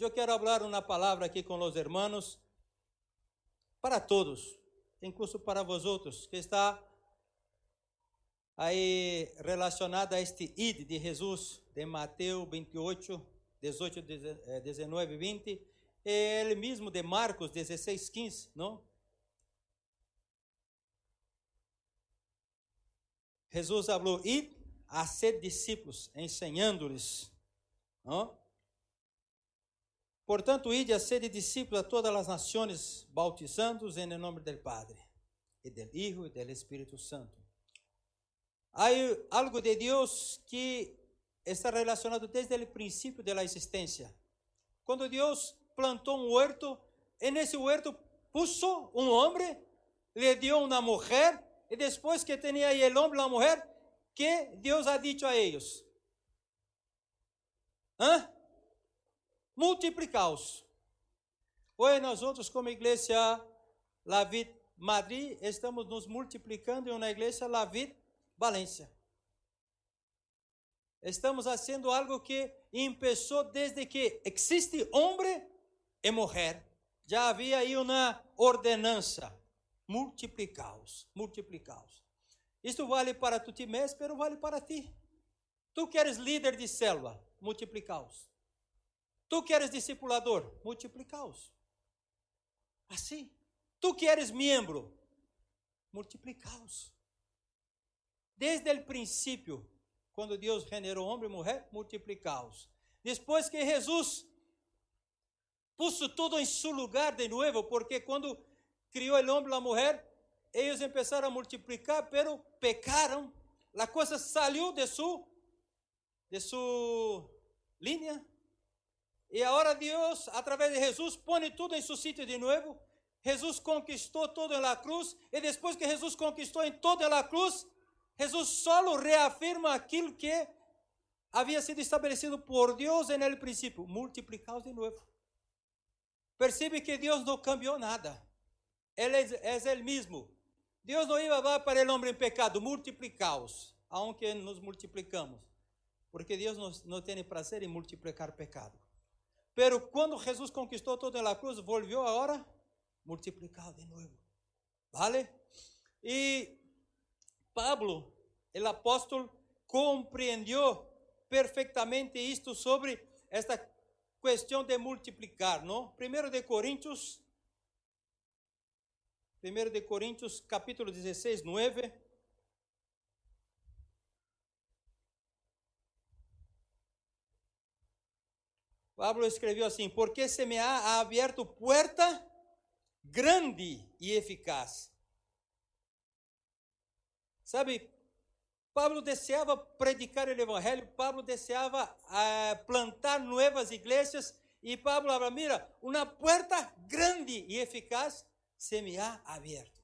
eu quero falar uma palavra aqui com os hermanos, para todos, incluso para vosotros, que está aí relacionada a este id de Jesus, de Mateus 28, 18, 19, 20, ele mesmo de Marcos 16, 15, não? Jesus falou, id a ser discípulos, ensinando-lhes, não? Portanto, ide a ser discípulos a todas as nações, bautizando-os em nome do Padre, e do Hijo e do Espírito Santo. Há algo de Deus que está relacionado desde o princípio da existência. Quando Deus plantou um huerto, e nesse huerto puso um homem, lhe deu uma mulher, e depois que tinha aí o homem e a mulher, que Deus ha dicho a eles? Hã? Multiplicaos. Hoje nós outros como igreja Lavit Madrid estamos nos multiplicando em uma igreja Lavit Valência. Estamos fazendo algo que começou desde que existe homem e mulher. Já havia aí uma ordenança. Multiplicaos, multiplicaos. Isto vale para tu Timés, mas vale para ti. Tu queres líder de selva, multiplicaos. Tu queres discipulador? Multiplicaos. Assim. Tu queres membro? Multiplicaos. Desde o princípio, quando Deus generou homem e mulher, multiplicaos. Depois que Jesus puso tudo em seu lugar de novo, porque quando criou o homem e a mulher, eles começaram a multiplicar, pero pecaram. A coisa saiu de sua de sua linha e agora Deus, através de Jesus, põe tudo em seu sítio de novo. Jesus conquistou tudo na cruz. E depois que Jesus conquistou em toda a cruz, Jesus só reafirma aquilo que havia sido estabelecido por Deus no princípio: multiplicar de novo. Percebe que Deus não cambiou nada. Ele é, é ele mesmo. Deus não ia para o homem em pecado, multiplicaos, aunque nos multiplicamos. Porque Deus não, não tem prazer em multiplicar pecado. Pero quando Jesus conquistou toda a cruz, volvió agora multiplicado de novo. ¿Vale? E Pablo, o apóstolo, compreendeu perfeitamente isto sobre esta questão de multiplicar, não? Primeiro de Coríntios, primeiro de Coríntios, capítulo 16, 9. Pablo escreveu assim: Porque se me ha aberto puerta grande e eficaz. Sabe, Pablo desejava predicar o evangelho, Pablo desejava uh, plantar novas igrejas, e Pablo habla: Mira, uma puerta grande e eficaz se me ha aberto.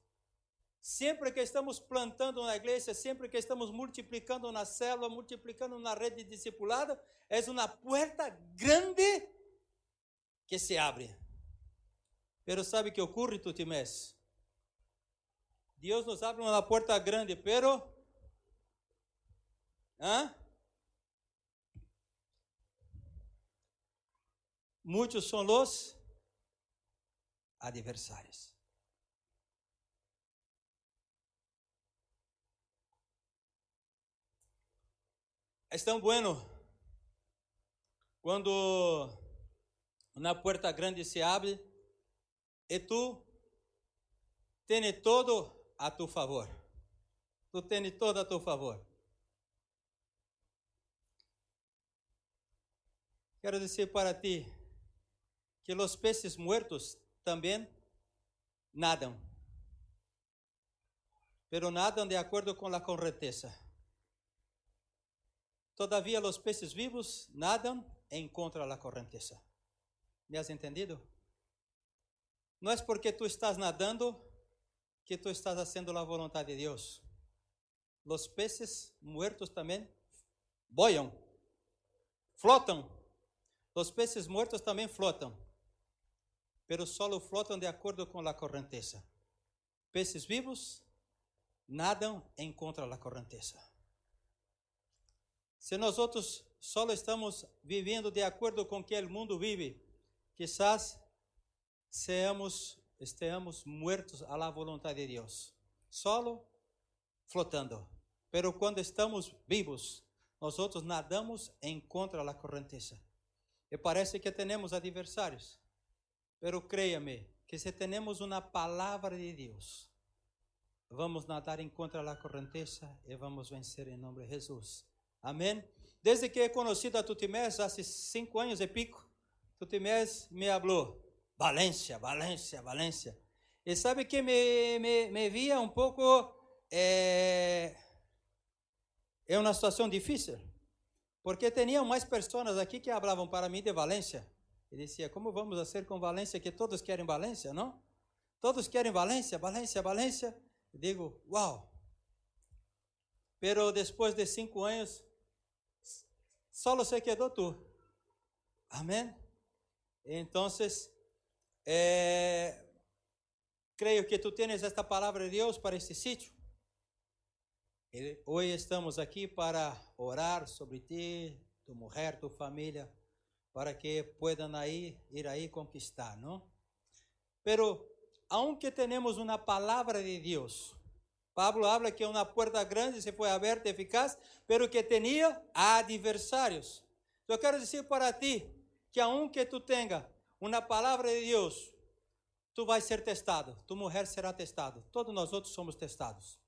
Sempre que estamos plantando na igreja, sempre que estamos multiplicando na célula, multiplicando na rede discipulada, é uma porta grande que se abre. Pero sabe que ocorre, Tutimés? Deus nos abre uma porta grande, pero ¿ah? muitos são os adversários. Es tão bueno quando uma porta grande se abre e tu tens todo a tu favor. Tu tens todo a tu favor. Quero dizer para ti que os peces muertos também nadam, pero nadam de acordo com a correnteza. Todavia, os peces vivos nadam em contra da correnteza. ¿Me has entendido? Não é porque tu estás nadando que tu estás fazendo a vontade de Deus. Os peces muertos também boiam, flotam. Os peces muertos também flotam, pero solo flotam de acordo com a correnteza. Peces vivos nadam em contra da correnteza. Se nós outros só estamos vivendo de acordo com que o mundo vive, quizás seamos, estemos muertos a la voluntad de Dios, solo flotando. Pero quando estamos vivos, nós outros nadamos em contra da correnteza. E parece que temos adversários. Pero créame que se temos uma palavra de Deus, vamos nadar em contra da correnteza e vamos vencer em nome de Jesus. Amém? Desde que he conocido a Tutimés, há cinco anos e pico, Tutimés me falou, Valência, Valência, Valência. E sabe que me, me, me via um pouco é, é uma situação difícil, porque tinham mais pessoas aqui que falavam para mim de Valência. E dizia, como vamos a ser com Valência, que todos querem Valência, não? Todos querem Valência, Valência, Valência. E digo, uau. Pero depois de cinco anos, solo se quedou tu. Amém? Então, é, creio que tu tens esta palavra de Deus para este sítio. Hoje estamos aqui para orar sobre ti, tu mulher, tu família, para que puedan aí ir aí conquistar, não? Pero aunque tenemos uma palavra de Deus, Pablo habla que uma porta grande se foi aberta eficaz, pero que tinha adversários. Eu quero dizer para ti que aunque tu tenha uma palavra de Deus, tu vai ser testado, tu mulher será testado. Todos nós outros somos testados.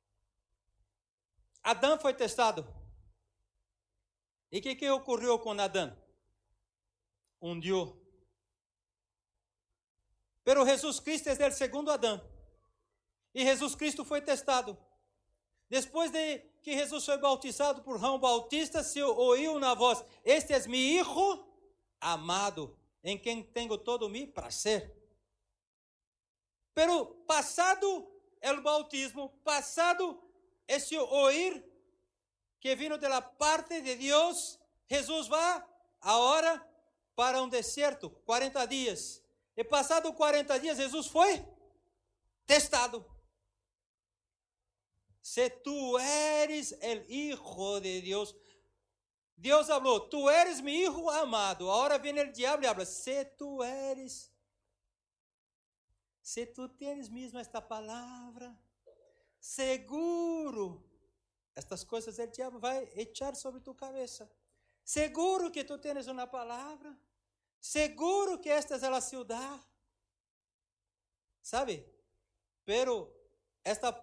Adão foi testado. E o que, que ocorreu com Adão? Hundiu. Pero Jesus Cristo é o segundo Adão. E Jesus Cristo foi testado. Depois de que Jesus foi bautizado por João Bautista, se ouviu na voz: Este é meu Hijo amado, em quem tenho todo o meu prazer. Pero passado o bautismo, passado esse ouvir que vino de la parte de Deus, Jesus vai agora para um deserto, 40 dias. E passado 40 dias, Jesus foi testado. Se tu eres el Hijo de Deus, Deus falou: Tu eres mi Hijo amado. Agora vem o diabo e habla: Se tu eres, se tu tens mesmo esta palavra, seguro, estas coisas o diabo vai echar sobre tu cabeça. Seguro que tu tens uma palavra. Seguro que esta é a cidade. Sabe? Pero esta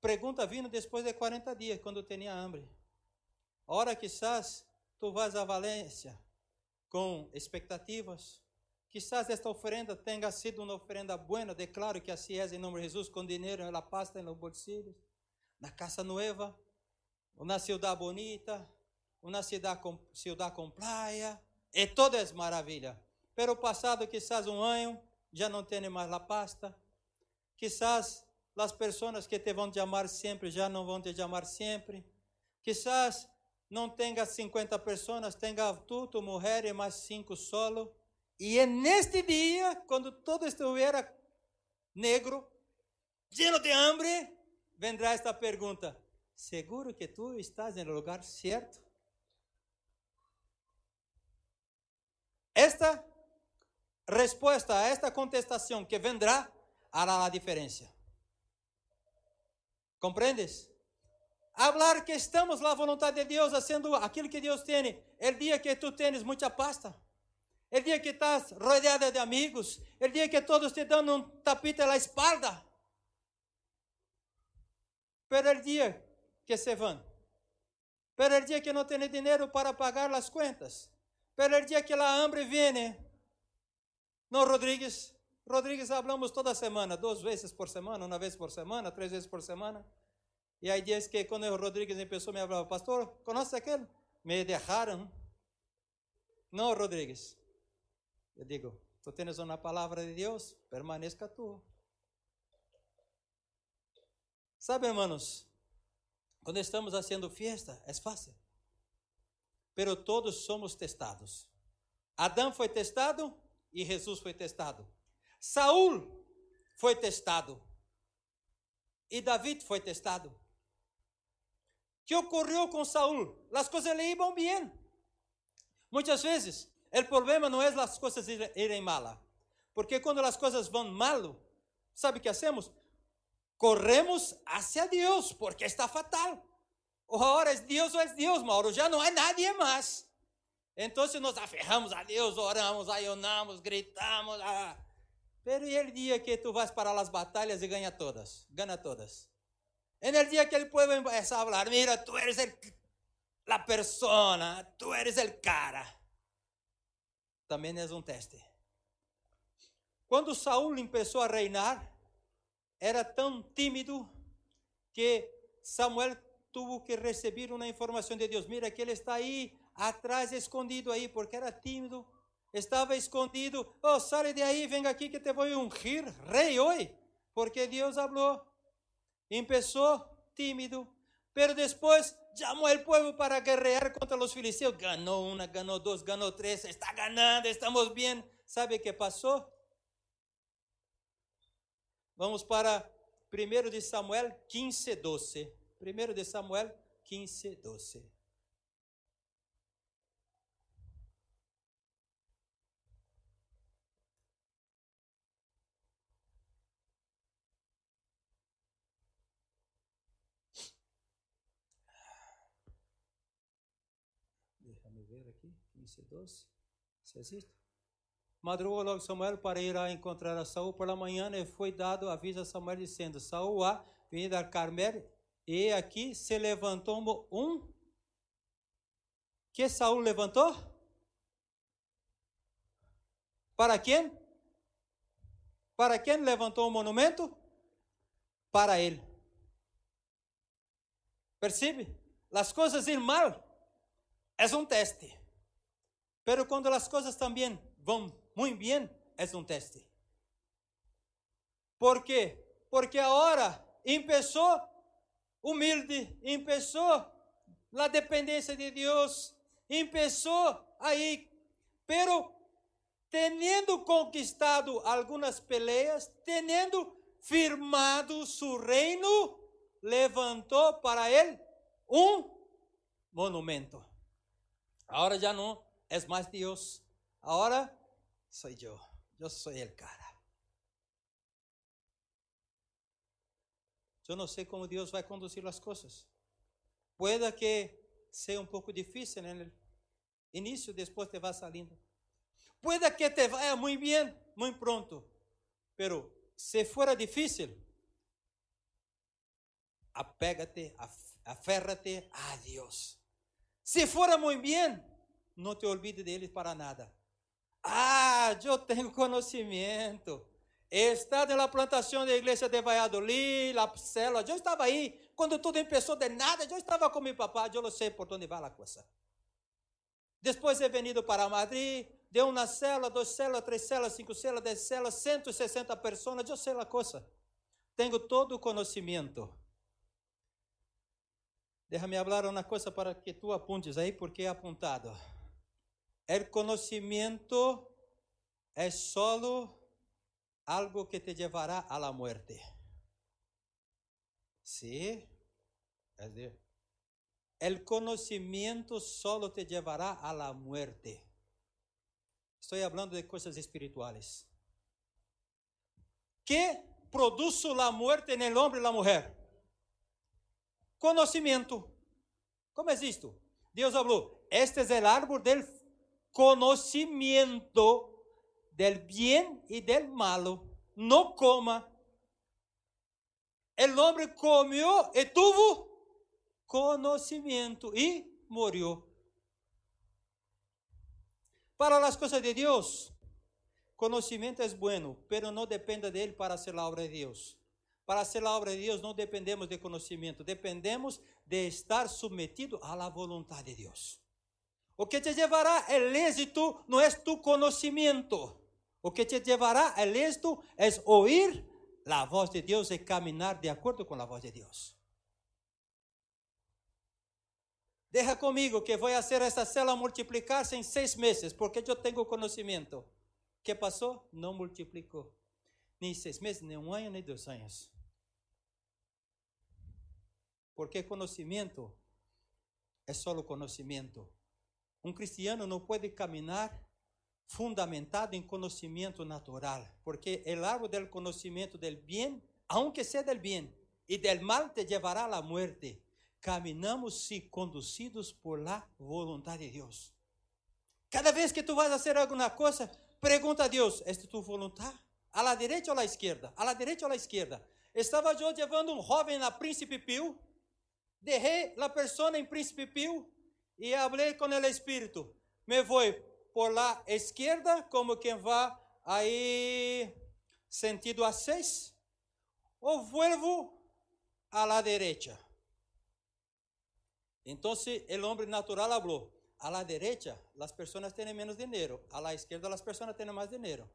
pergunta vino depois de 40 dias, quando eu tinha hambre. Ora, quizás tu vas a Valência com expectativas. Quizás esta oferenda tenha sido uma oferenda boa, declaro que assim é em nome de Jesus, com dinheiro na pasta, nos bolsillos, na casa nova, uma cidade bonita, uma cidade com, cidade com praia, e todo é maravilha. Pero passado quizás um ano, já não tem mais a pasta. Quizás as pessoas que te vão te amar sempre já não vão te amar sempre. Quizás não tenha 50 pessoas, tenha tu, tu mulher e mais cinco solo. E é neste dia, quando todo estiver negro, lleno de hambre, vendrá esta pergunta: Seguro que tu estás no lugar certo? Esta resposta a esta contestação que vendrá hará a diferença. Compreendes? Hablar que estamos na vontade de Deus, fazendo aquilo que Deus tem. O dia que tu tens muita pasta, o dia que estás rodeada de amigos, o dia que todos te dão um tapete na espalda. Pero o dia que se vão, pero o dia que não tem dinheiro para pagar as contas, pero el día que la hambre viene, no, Rodrigues, Rodrigues hablamos toda semana, duas vezes por semana, uma vez por semana, três vezes por semana. E aí diz que quando o Rodrigues empezou me falava, pastor, conhece aquele? Me deixaram. Não, Rodrigues. Eu digo, tu tens uma palavra de Deus, permaneça tu. Sabe, hermanos, quando estamos fazendo fiesta, é fácil pero todos somos testados. Adão foi testado e Jesus foi testado. Saul foi testado. E David foi testado. O que ocorreu com Saul? As coisas lhe iam bem. Muitas vezes, o problema não é as coisas irem mal. Porque quando as coisas vão mal, sabe o que hacemos? Corremos hacia Deus, porque está fatal. Ora, é Deus ou é Deus, Mauro, já não há nadie mais. Então nos aferramos a Deus, oramos, ayunamos, gritamos. Ah. Pero e o dia que tu vas para as batalhas e ganha todas? Gana todas. En el dia que el pueblo empieza a hablar, mira, tú eres el, la persona, tú eres el cara. Também é um teste. Quando Saul começou a reinar, era tão tímido que Samuel tuvo que receber uma informação de Deus. Mira que ele está aí atrás, escondido aí, porque era tímido. Estava escondido. Oh, de aí, venga aqui que te vou ungir rei hoje. Porque Deus falou. Empezó tímido, pero después llamó al pueblo para guerrear contra los filisteos. Ganó una, ganó dos, ganó tres, está ganando, estamos bien. ¿Sabe qué pasó? Vamos para 1 de Samuel 15, 12. 1 de Samuel 15, 12. ver aqui, 15, 12. Se existe? Madrugou logo Samuel para ir a encontrar a Saul por la manhã e foi dado aviso a Samuel dizendo: Saul ha venido al Carmel e aqui se levantou um. Que Saul levantou? Para quem? Para quem levantou o monumento? Para ele. Percebe? As coisas ir mal es un teste. Pero cuando las cosas también van muy bien, es un teste. ¿Por qué? Porque ahora empezó humilde, empezó la dependencia de Dios, empezó ahí, pero teniendo conquistado algunas peleas, teniendo firmado su reino, levantó para él un monumento. Ahora ya no es más Dios. Ahora soy yo. Yo soy el cara. Yo no sé cómo Dios va a conducir las cosas. Puede que sea un poco difícil en el inicio, después te va saliendo. Puede que te vaya muy bien, muy pronto. Pero si fuera difícil, apégate, aférrate a Dios. Se for muito bem, não te olvide deles para nada. Ah, eu tenho conhecimento. He estado na plantação da igreja de Valladolid, la célula. Eu estava aí. Quando tudo começou de nada, eu estava com meu papai. Eu não sei por onde vai a coisa. Depois he venido para Madrid, de uma célula, duas células, três células, cinco células, dez células, 160 pessoas. Eu sei a coisa. Tenho todo o conhecimento. Déjame hablar uma coisa para que tu apuntes aí, porque é apuntado. El conocimiento é solo algo que te llevará a la muerte. Sí, es decir, el conocimiento solo te llevará a la muerte. Estou falando de coisas espirituales. ¿Qué produce la muerte en el hombre y la mujer? conhecimento. Como é isto? Deus falou: Este é o árbol del conhecimento del bien e del malo. Não coma. El homem comeu e tuvo conhecimento e morreu. Para as coisas de Deus, conhecimento é bueno, pero não dependa dele para ser a obra de Deus. Para ser a obra de Deus, não dependemos de conhecimento, dependemos de estar submetido à la voluntad de Deus. O que te llevará el éxito não é tu conhecimento. O que te llevará el éxito é oír la voz de Deus e caminar de acordo com a voz de Deus. Deja comigo que vou fazer esta célula multiplicar-se em seis meses, porque eu tenho conhecimento. que passou? Não multiplicou. Nem seis meses, nem um ano, nem dois anos. Porque conhecimento é só conhecimento. Um cristiano não pode caminhar fundamentado em conhecimento natural, porque o árbol do conhecimento del bem, aunque seja del bem, e del mal te llevará a la muerte. Caminamos se conducidos por la voluntad de Deus. Cada vez que tu vas a hacer alguma coisa, pergunta a Deus: ¿es tu voluntad? ¿A la derecha ou a la izquierda? ¿A la derecha ou a la izquierda? Estava eu levando um jovem na Príncipe Pio, derrei la persona em Príncipe Pio e falei com o Espírito. Me vou por la izquierda, como quem vai aí sentido a seis, ou vuelvo a la derecha. Então, o homem natural falou: a la derecha, as pessoas têm menos dinheiro, a la izquierda, as pessoas têm mais dinheiro.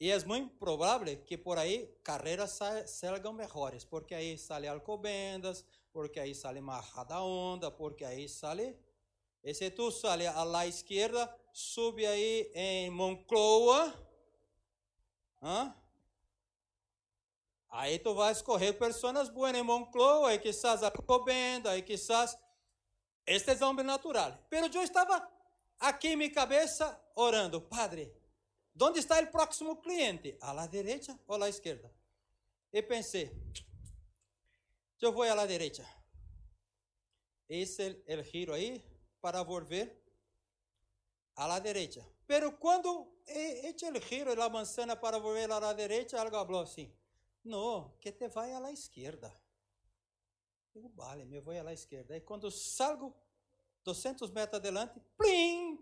E é muito provável que por aí carreiras salgam melhores, porque aí sale Alcobendas, porque aí sale Marrada Onda, porque aí sale e se tu sale a la izquierda, sube aí em Moncloa. Aí tu vai escorrer pessoas boas em Moncloa, aí quizás Alcobenda, aí quizás... Este é homem natural. Pero eu estava aqui em minha cabeça orando, Padre, onde está o próximo cliente? A la derecha ou a la esquerda? E pensei, eu vou a la derecha. Esse é o giro aí, para volver a la derecha. Pero quando echa el giro de la manzana para volver a la derecha, algo habló assim: No, que te vai a la izquierda. Digo, vale, me vou a la izquierda. E quando salgo 200 metros adelante, plim!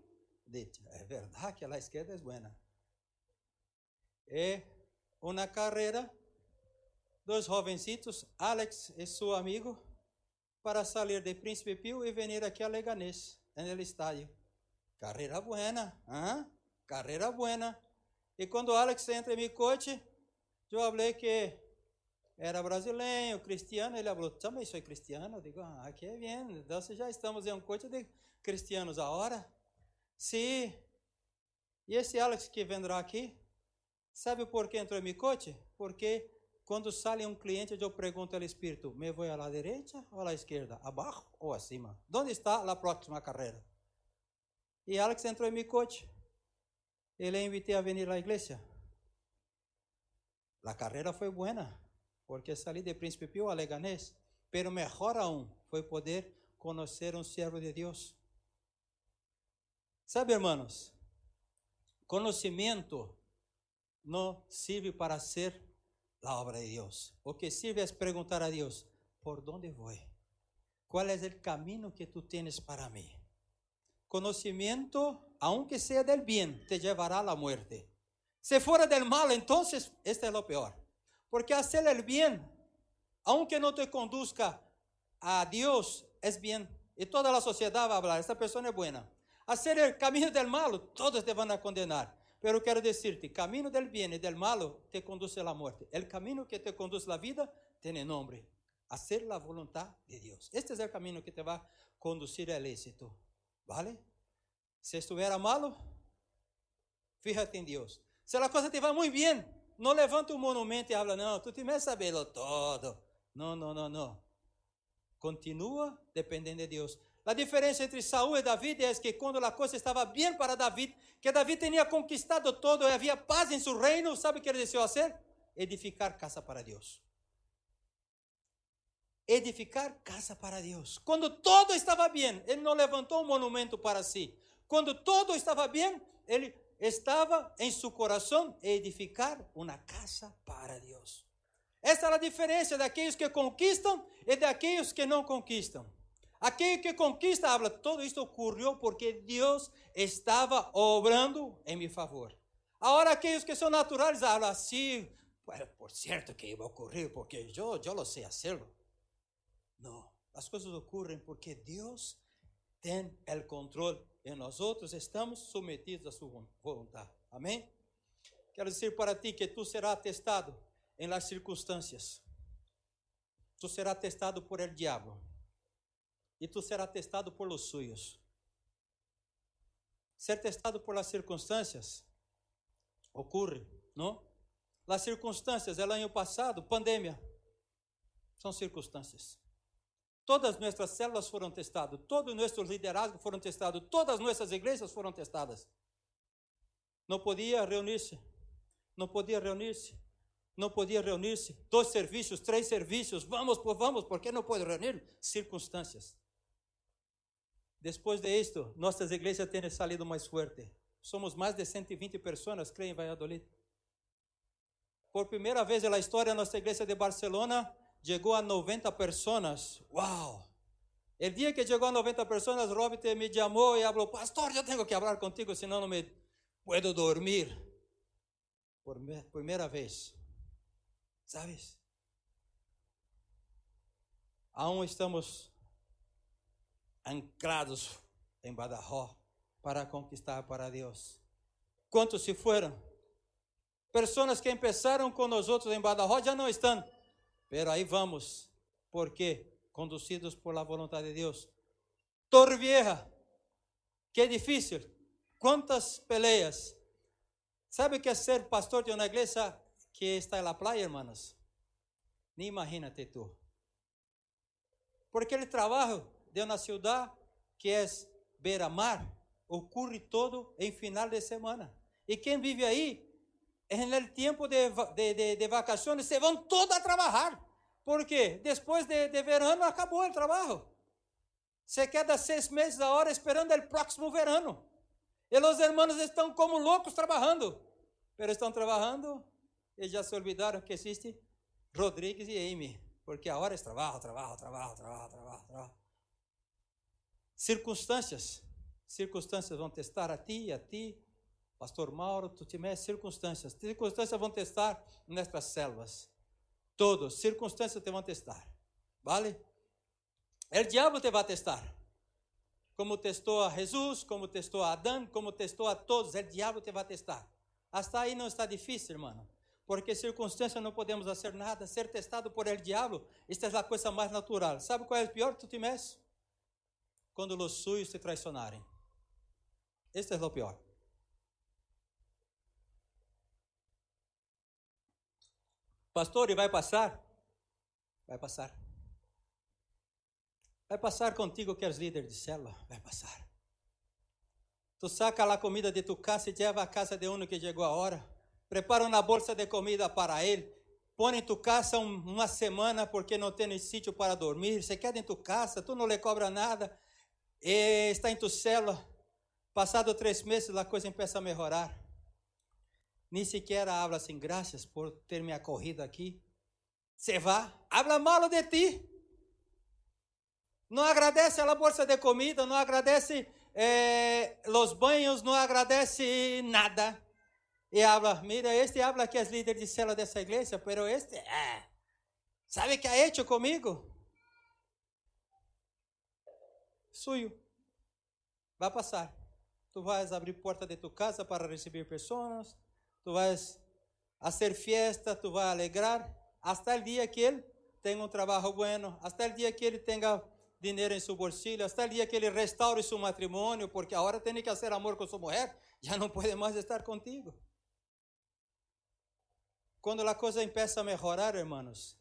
É verdade que a la é buena. É uma carreira, dois jovencitos, Alex e seu amigo, para salir de Príncipe Pio e venir aqui a Leganés, no estádio. Carreira buena, ¿ah? carreira buena. E quando Alex entra em meu coche, eu falei que era brasileiro, cristiano. Ele falou, também sou cristiano. Eu digo, ah, que é bem. Então já estamos em um coche de cristianos agora. Sim. E esse Alex que vendrá aqui, sabe por que entrou em meu coche? Porque quando sale um cliente, eu pergunto ao Espírito: me vou à direita ou à esquerda? Abaixo ou acima? Onde está a próxima carreira? E Alex entrou em meu coche. Ele invitei a vir à igreja. A carreira foi boa, porque saí de Príncipe Pio a Leganés. Pero melhor aún foi poder conhecer um servo de Deus. Sabe, hermanos, conhecimento não serve para ser la obra de Dios. O que sirve es preguntar a Dios, ¿por dónde voy? ¿Cuál es el camino que tú tienes para mí? Conocimiento, aunque sea del bien, te llevará a la muerte. Si fuera del mal, entonces, este es lo peor. Porque hacer el bien, aunque no te conduzca a Dios, es bien. Y toda la sociedad va a hablar, esta persona es buena. Hacer el camino del mal, todos te van a condenar. Pero quero dizer-te, caminho del bien e del malo te conduce a la muerte. El camino que te conduce a la vida tiene nombre. Hacer la voluntad de Dios. Este es el camino que te va a conducir al éxito. ¿Vale? Si estuviera malo, fíjate en Dios. Se la cosa te va muy bien, no levanta un monumento y habla, no, tú tienes que saberlo todo. No, no, no, no. Continúa dependiendo de Dios. A diferença entre Saul e David é que quando a coisa estava bem para David, que David tinha conquistado todo e havia paz em seu reino, sabe o que ele desejou fazer? Edificar casa para Deus. Edificar casa para Deus. Quando todo estava bem, ele não levantou um monumento para si. Quando todo estava bem, ele estava em seu coração edificar uma casa para Deus. Essa é a diferença daqueles que conquistam e daqueles que não conquistam. Aquele que conquista habla, todo isto ocorreu porque Deus estava obrando em meu favor. Agora aqueles que são naturais hablam assim, bueno, por certo que vai ocorrer porque eu, eu lo sei hacerlo. Não, as coisas ocorrem porque Deus tem o controle e nós outros estamos submetidos à sua vontade. Amém? Quero dizer para ti que tu serás testado em las circunstâncias. Tu serás testado por el diabo e tu serás testado por los suyos. Ser testado por las circunstâncias ocorre, não? Las circunstâncias, el ano passado, pandemia, são circunstâncias. Todas nuestras células foram testadas, todos nuestros liderazgos foram testados, todas nuestras igrejas foram testadas. Não podia reunir-se, não podia reunir-se, não podia reunir-se. Dois serviços, três serviços, vamos, vamos, por que não pode reunir? Circunstâncias. Depois de nossas igrejas têm salido mais forte. Somos mais de 120 pessoas, creem em Valladolid. Por primeira vez na história, nossa igreja de Barcelona chegou a 90 pessoas. Uau! O dia que chegou a 90 pessoas, Robert me chamou e falou: Pastor, eu tenho que falar contigo, senão não me puedo dormir. Por primeira vez. ¿Sabes? Aún estamos anclados em Badajoz para conquistar para Deus. Quantos se foram? Pessoas que começaram com nós outros em Badajoz já não estão. Pero aí vamos, porque conduzidos por la vontade de Deus. Torre Vieja, que difícil. Quantas peleas. Sabe que ser pastor de uma igreja que está na praia, hermanos? Nem imagínate tu. Porque o trabalho de uma cidade que é beira-mar ocorre todo em final de semana. E quem vive aí, no tempo de, de, de, de vacações, se vão todos a trabalhar. Porque depois de, de verano acabou o trabalho. Se queda seis meses a hora esperando o próximo verano. E os irmãos estão como loucos trabalhando. Mas estão trabalhando e já se olvidaram que existe Rodrigues e Amy. Porque a hora é trabalho, trabalho, trabalho, trabalho, trabalho. Circunstâncias. Circunstâncias vão testar a ti, a ti, Pastor Mauro, tu times circunstâncias. Circunstâncias vão testar nestas selvas. Todos, circunstâncias te vão testar. Vale? O diabo te vai testar. Como testou a Jesus, como testou a Adão, como testou a todos, o diabo te vai testar. Hasta aí não está difícil, irmão. Porque circunstâncias não podemos fazer nada. Ser testado por el diabo, esta é a coisa mais natural. Sabe qual é o pior, tu times? Quando os suyos te traicionarem. Este é o pior. Pastor, e vai passar? Vai passar. Vai passar contigo que és líder de célula? Vai passar. Tu saca a comida de tu casa e leva a casa de um que chegou a hora. Prepara uma bolsa de comida para ele. Põe em tu casa uma semana porque não tem sítio para dormir. Você quer em tu casa, tu não lhe cobra nada e está em tu célula, passado três meses a coisa começa a melhorar. Nem sequer habla assim, graças por ter me acorrido aqui. Você vai, habla malo de ti. Não agradece a bolsa de comida, não agradece eh, os banhos, não agradece nada. E habla, mira, este habla que é líder de célula dessa igreja, pero este, eh, ¿sabe que ha hecho comigo? Suyo. Vai passar. Tu vais abrir porta de tu casa para receber pessoas, tu vais fazer fiesta, tu vais alegrar, hasta o dia que ele tenha um trabalho bueno, hasta o dia que ele tenha dinheiro em seu bolsillo, hasta o dia que ele restaure seu matrimônio, porque agora tem que fazer amor com sua mulher, já não pode mais estar contigo. Quando a coisa começa a melhorar, hermanos,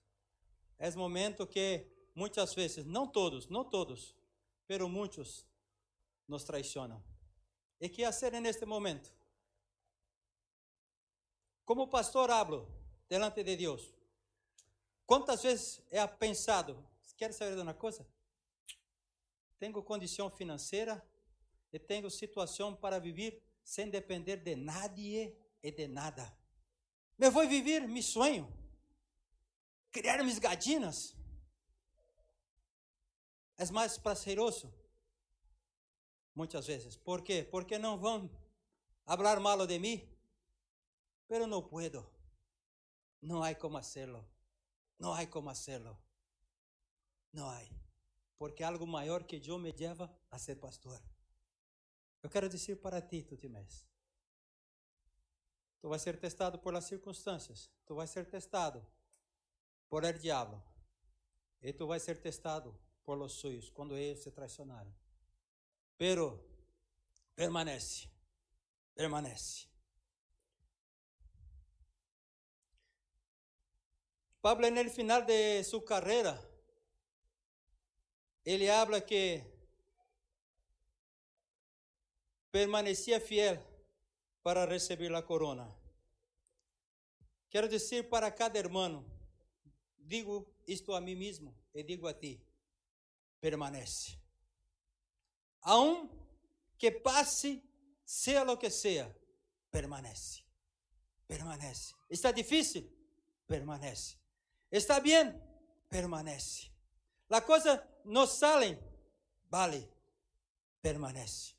é momento que muitas vezes, não todos, não todos, pero muitos nos traicionam. E que fazer neste momento? Como pastor hablo delante de Deus. Quantas vezes é pensado, quer saber de uma coisa? Tenho condição financeira e tenho situação para viver sem depender de nadie e de nada. Me vou viver meu sonho, criar mis gadinas, é mais prazeroso. Muitas vezes. ¿Por quê? Porque não vão falar malo de mim. Pero não puedo. Não há como hacerlo. Não há como hacerlo. Não há. Porque algo maior que eu me leva a ser pastor. Eu quero dizer para ti, Tutimés. Tu vai ser testado por las circunstâncias. Tu vai ser testado por el diabo. E tu vai ser testado por los suyos quando eles se traicionaram. Pero permanece, permanece. Pablo, no final de sua carreira, ele habla que permanecia fiel para receber a corona. Quero dizer para cada irmão, digo isto a mim mesmo e digo a ti, permanece. Aun que passe, seja o que seja, permanece. Permanece. Está difícil? Permanece. Está bem? Permanece. La coisa não sale, vale, permanece.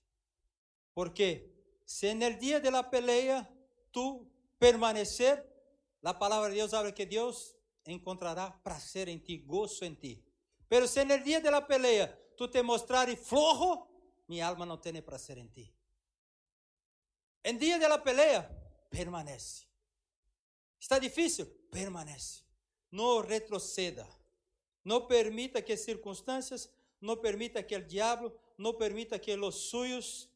Porque se día de la pelea tú permanecer, la palabra de Dios habla que Dios encontrará prazer em ti, gozo em ti. Pero se en el día de la pelea tú te mostrares flojo, mi alma não tem prazer em ti. En dia de la pelea, permanece. Está difícil? Permanece. Não retroceda. Não permita que circunstâncias, não permita que o diabo, não permita que os suyos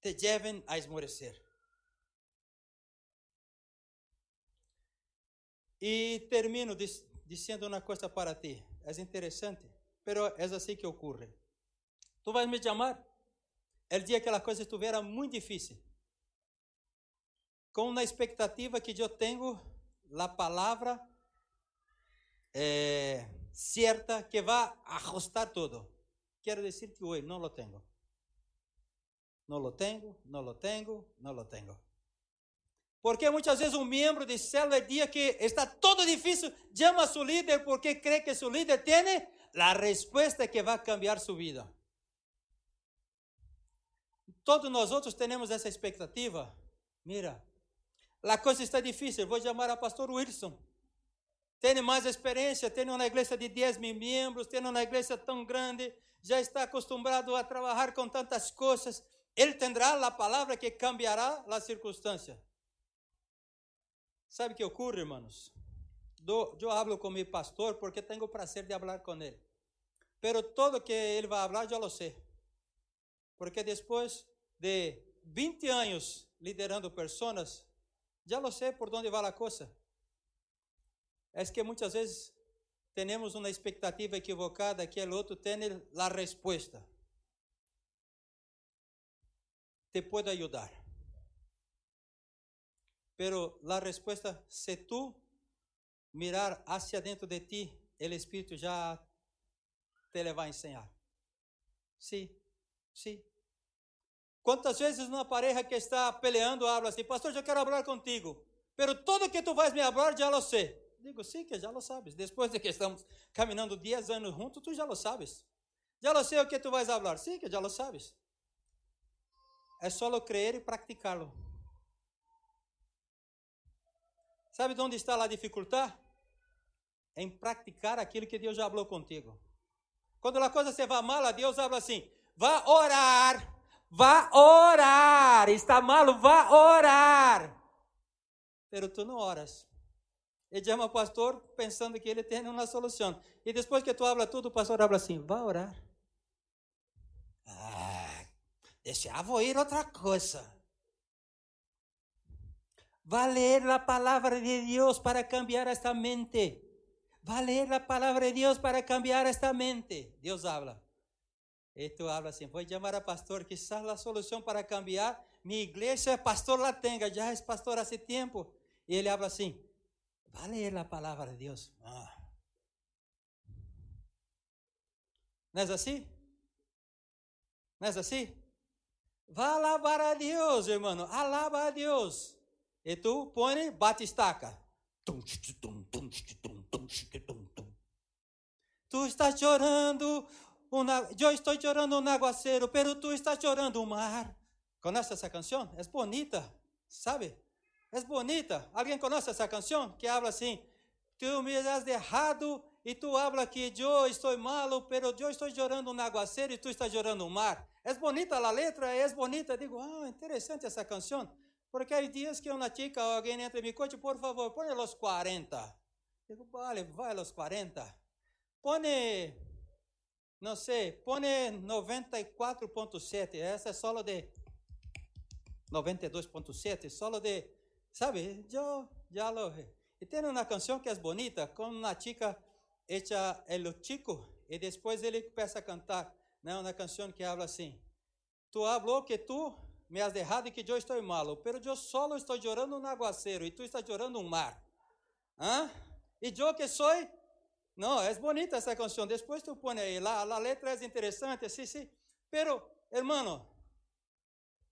te lleven a esmorecer. E termino dizendo uma coisa para ti. É interessante, pero é assim que ocorre. Tu vais me chamar o dia que a coisa estiver muito difícil, com uma expectativa que eu tenho a palavra eh, certa que vai ajustar tudo. Quero dizer que hoje não lo tenho. Não lo tenho, não lo tenho, não lo tenho. Porque muitas vezes um membro de célula dia que está todo difícil, chama seu líder porque crê que seu líder tem a resposta que vai cambiar sua vida. Todos nós outros temos essa expectativa. Mira, a coisa está difícil, vou chamar a pastor Wilson. Tem mais experiência, tem uma igreja de 10 mil membros, tem uma igreja tão grande, já está acostumado a trabalhar com tantas coisas. Ele terá a palavra que cambiará a circunstância. Sabe o que ocorre, irmãos? Eu hablo com meu pastor porque tenho o prazer de falar com ele. Pero todo que ele vai falar, eu lo sei. Porque depois de 20 anos liderando pessoas, já lo sei por onde vai a coisa. É que muitas vezes temos uma expectativa equivocada que o outro tem a resposta. Te pode ajudar. Pero la respuesta, se tú mirar hacia dentro de ti, el Espíritu ya te le va a enseñar. Sí, sí. Quantas vezes uma pareja que está peleando habla assim, pastor, eu quero falar contigo, pero todo que tu vais me falar, já lo sei. Digo, sim, que já lo sabes. Depois de que estamos caminhando 10 anos juntos, tu já lo sabes. Já lo sei o que tu vais falar. Sim, que já lo sabes. É só crer e praticá-lo. Sabe de onde está a dificuldade? Em praticar aquilo que Deus já falou contigo. Quando a coisa se vai mal, Deus fala assim: vá orar, vá orar. Está mal, vá orar. Pero tu não oras. Ele chama o pastor pensando que ele tem uma solução. E depois que tu habla tudo, o pastor habla assim: vá orar. Ah, deixava ir outra coisa. Va a leer la palabra de Dios para cambiar esta mente. Va a leer la palabra de Dios para cambiar esta mente. Dios habla. Y tú hablas así, voy a llamar a pastor, quizás la solución para cambiar mi iglesia, pastor la tenga, ya es pastor hace tiempo. Y él habla así, va a leer la palabra de Dios. Ah. ¿No es así? ¿No es así? Va a alabar a Dios, hermano, alaba a Dios. E tu põe, bate estaca. Tu estás chorando, eu estou chorando um aguaceiro, pero tu estás chorando o mar. Conhece essa canção? É bonita, sabe? É bonita. Alguém conhece essa canção? Que habla assim: Tu me has errado e tu habla que eu estou malo, pero eu estou chorando um aguaceiro e tu estás chorando o mar. É bonita a letra, é bonita. Digo, ah, interessante essa canção. Porque há dias que uma chica alguém entra em meu coche, por favor, põe os 40. Digo, vale, vai los 40. Põe, não sei, põe 94.7. Essa é solo de 92.7, solo de, sabe? Eu já lo. E tem uma canção que é bonita, com uma chica hecha el chico, E depois ele começa a cantar, não, na canção que habla assim: Tu hablou que tu me has dejado e que eu estou malo, pero eu solo estou chorando um aguacero e tu estás chorando um mar. ¿Ah? E eu que sou? Não, é bonita essa canção. Depois tu põe aí, lá, a letra é interessante, sim, sim. Pero, hermano,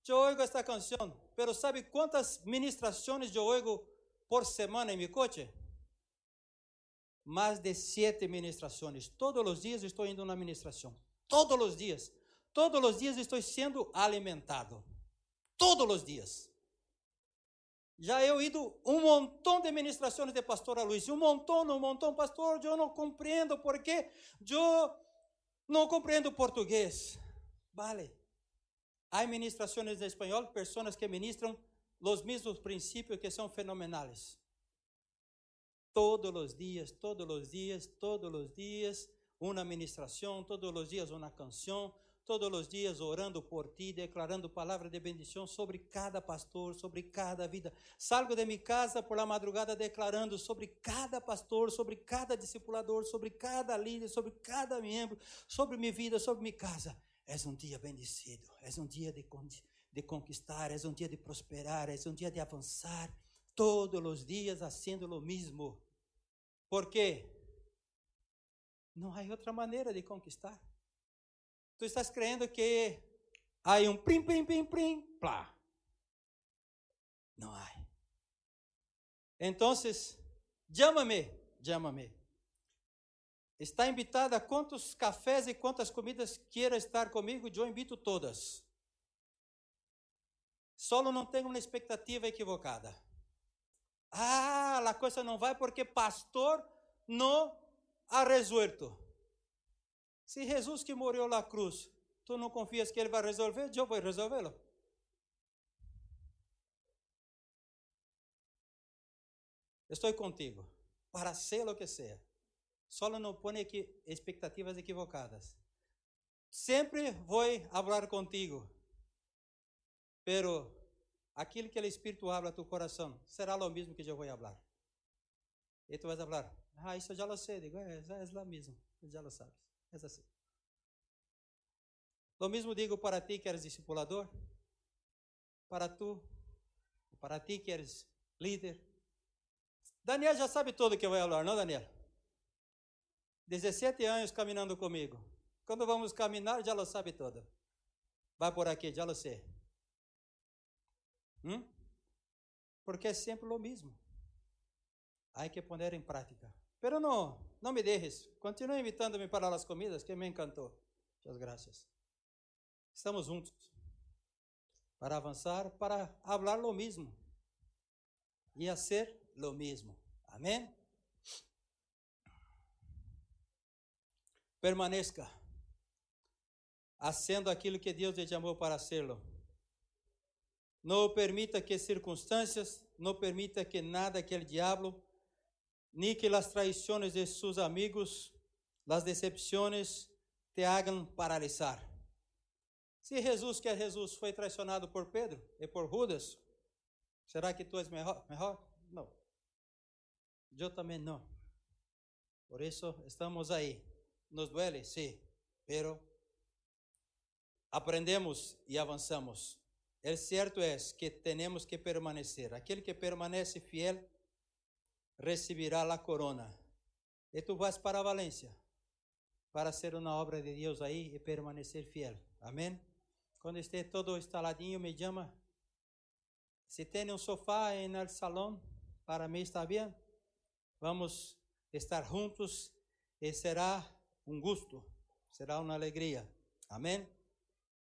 eu oigo esta canção, pero sabe quantas ministrações eu oigo por semana em meu coche? Mais de sete ministrações. Todos os dias estou indo na ministração. Todos os dias. Todos os dias estou sendo alimentado. Todos os dias. Já eu ido um montão de ministrações de pastor Luiz, um montão, um montão, pastor, eu não compreendo porque eu não compreendo português. Vale. Há ministrações em espanhol, pessoas que ministram os mesmos princípios que são fenomenais. Todos os dias, todos os dias, todos os dias, uma ministração, todos os dias uma canção, todos os dias orando por ti, declarando palavra de bendição sobre cada pastor, sobre cada vida. Salgo de minha casa por la madrugada declarando sobre cada pastor, sobre cada discipulador, sobre cada líder, sobre cada membro, sobre minha vida, sobre minha casa. És um dia bendecido, és um dia de, de conquistar, és um dia de prosperar, és um dia de avançar. Todos os dias haciendo o mesmo. Por quê? Não há outra maneira de conquistar. Tu estás crendo que há um prim, prim, prim, prim, plá. Não há. Então, chama-me, chama-me. Está invitada a quantos cafés e quantas comidas queira estar comigo, eu invito todas. Solo não tenho uma expectativa equivocada. Ah, a coisa não vai porque pastor não ha resuelto. Se Jesus que morreu na cruz, tu não confias que ele vai resolver, eu vou resolvê-lo. Estou contigo, para ser o que seja. Só não põe expectativas equivocadas. Sempre vou falar contigo, pero aquilo que o Espírito habla a tu coração será o mesmo que eu vou falar. E tu vais falar, ah, isso eu já lo sei. Digo, é, é, é lá mesmo, já lo sabes. É assim. Lo mesmo digo para ti que eres discipulador, para tu, para ti que eres líder. Daniel já sabe tudo que eu vou falar, não, Daniel? 17 anos caminhando comigo. Quando vamos caminhar, já lo sabe todo. Vai por aqui, já lo sei. Hum? Porque é sempre o mesmo. Há que pôr em prática. Pero não, não me dejes. Continue invitando-me para as comidas, que me encantou. Muitas graças. Estamos juntos para avançar, para falar lo mesmo e a ser lo mesmo. Amém? Permaneça haciendo aquilo que Deus te chamou para serlo. Não permita que circunstâncias, não permita que nada que o diabo ni que las traiciones de sus amigos, las decepciones te hagan paralisar. Se Jesus, que é Jesus, foi traicionado por Pedro e por Judas, será que tu és melhor? melhor? Não. Eu também não. Por isso estamos aí. Nos duele, sim, pero aprendemos e avançamos. O certo é que temos que permanecer. Aquele que permanece fiel recibirá a corona. E tu vas para Valência para ser uma obra de Deus aí e permanecer fiel. Amém? Quando esteja todo instaladinho, me chama. Se tem um sofá no salão, para mim está bem. Vamos estar juntos e será um gosto, será uma alegria. Amém?